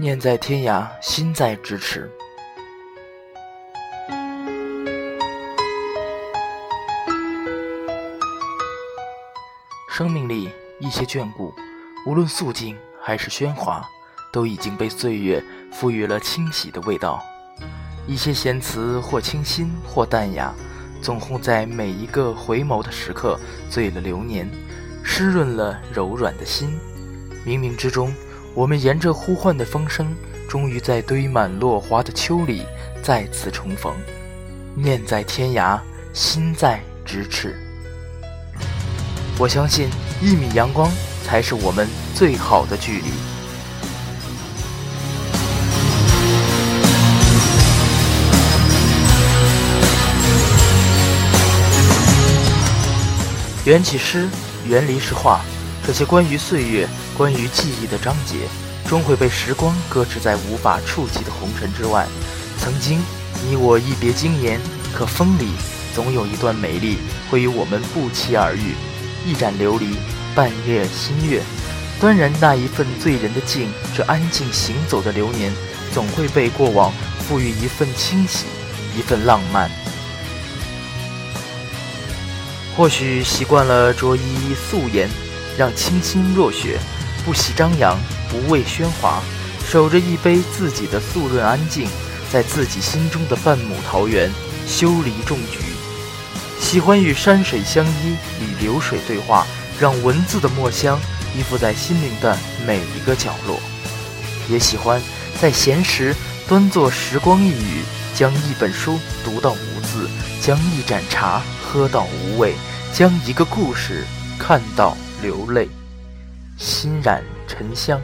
念在天涯，心在咫尺。生命里一些眷顾，无论素净还是喧哗，都已经被岁月赋予了清洗的味道。一些闲词或清新或淡雅，总会在每一个回眸的时刻，醉了流年，湿润了柔软的心。冥冥之中，我们沿着呼唤的风声，终于在堆满落花的秋里再次重逢。念在天涯，心在咫尺。我相信，一米阳光才是我们最好的距离。缘起诗，缘离是画，这些关于岁月、关于记忆的章节，终会被时光搁置在无法触及的红尘之外。曾经，你我一别经年，可风里总有一段美丽会与我们不期而遇。一盏琉璃，半月新月，端然那一份醉人的静。这安静行走的流年，总会被过往赋予一份清洗，一份浪漫。或许习惯了着衣素颜，让清新若雪，不喜张扬，不畏喧哗，守着一杯自己的素润安静，在自己心中的半亩桃园修篱种菊。喜欢与山水相依，与流水对话，让文字的墨香依附在心灵的每一个角落。也喜欢在闲时端坐时光一语，将一本书读到无字，将一盏茶喝到无味，将一个故事看到流泪，心染沉香。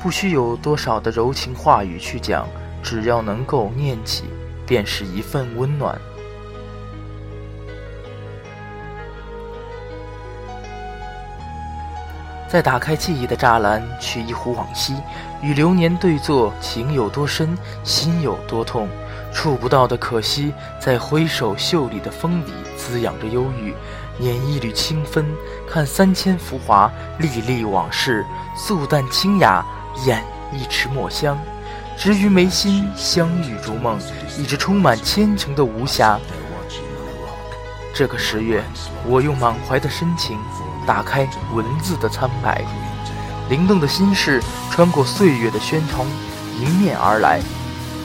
不需有多少的柔情话语去讲，只要能够念起，便是一份温暖。再打开记忆的栅栏，取一壶往昔，与流年对坐，情有多深，心有多痛，触不到的可惜，在挥手袖里的风里滋养着忧郁。捻一缕清芬，看三千浮华，历历往事，素淡清雅，掩一池墨香，执于眉心，相遇如梦，一直充满千层的无暇。这个十月，我用满怀的深情。打开文字的苍白，灵动的心事穿过岁月的喧腾，迎面而来。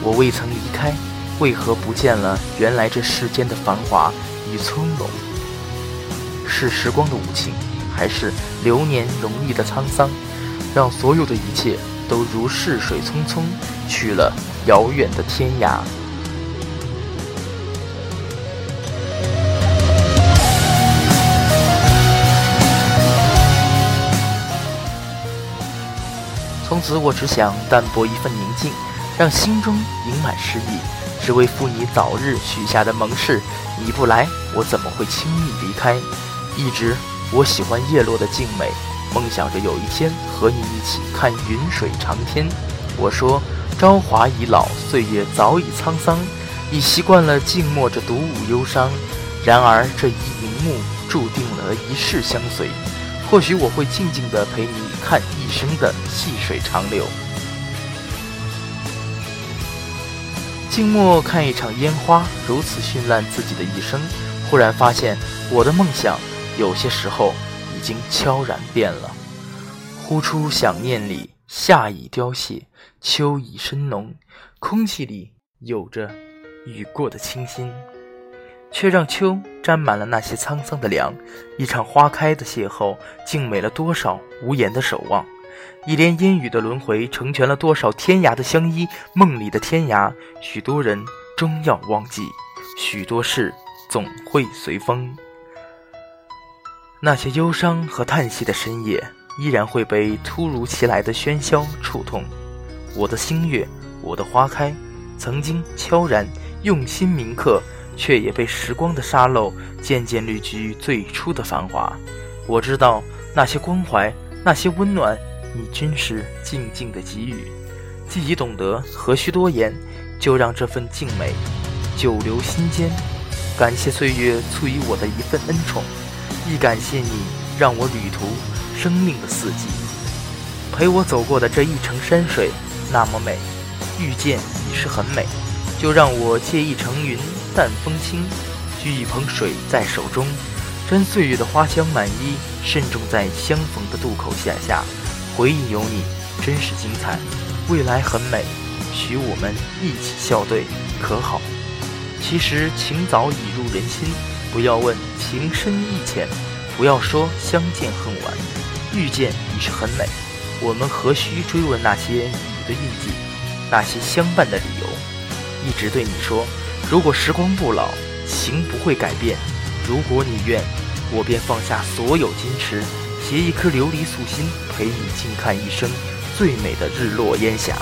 我未曾离开，为何不见了原来这世间的繁华与从容？是时光的无情，还是流年容易的沧桑，让所有的一切都如逝水匆匆，去了遥远的天涯？从此我只想淡泊一份宁静，让心中盈满诗意，只为赴你早日许下的盟誓。你不来，我怎么会轻易离开？一直我喜欢叶落的静美，梦想着有一天和你一起看云水长天。我说朝华已老，岁月早已沧桑，已习惯了静默着独舞忧伤。然而这一荧幕注定了一世相随。或许我会静静地陪你看一生的细水长流，静默看一场烟花如此绚烂自己的一生，忽然发现我的梦想有些时候已经悄然变了。呼出想念里，夏已凋谢，秋已深浓，空气里有着雨过的清新。却让秋沾满了那些沧桑的凉。一场花开的邂逅，静美了多少无言的守望；一连烟雨的轮回，成全了多少天涯的相依。梦里的天涯，许多人终要忘记，许多事总会随风。那些忧伤和叹息的深夜，依然会被突如其来的喧嚣触痛。我的星月，我的花开，曾经悄然用心铭刻。却也被时光的沙漏渐渐滤去最初的繁华。我知道那些关怀，那些温暖，你均是静静的给予。既已懂得，何须多言？就让这份静美久留心间。感谢岁月赐予我的一份恩宠，亦感谢你让我旅途生命的四季。陪我走过的这一程山水那么美，遇见已是很美。就让我借一程云淡风轻，掬一捧水在手中，沾岁月的花香满衣，慎重在相逢的渡口写下，回忆有你真是精彩，未来很美，许我们一起笑对，可好？其实情早已入人心，不要问情深意浅，不要说相见恨晚，遇见已是很美，我们何须追问那些你的印记，那些相伴的理由？一直对你说，如果时光不老，情不会改变。如果你愿，我便放下所有矜持，携一颗琉璃素心，陪你静看一生最美的日落烟霞。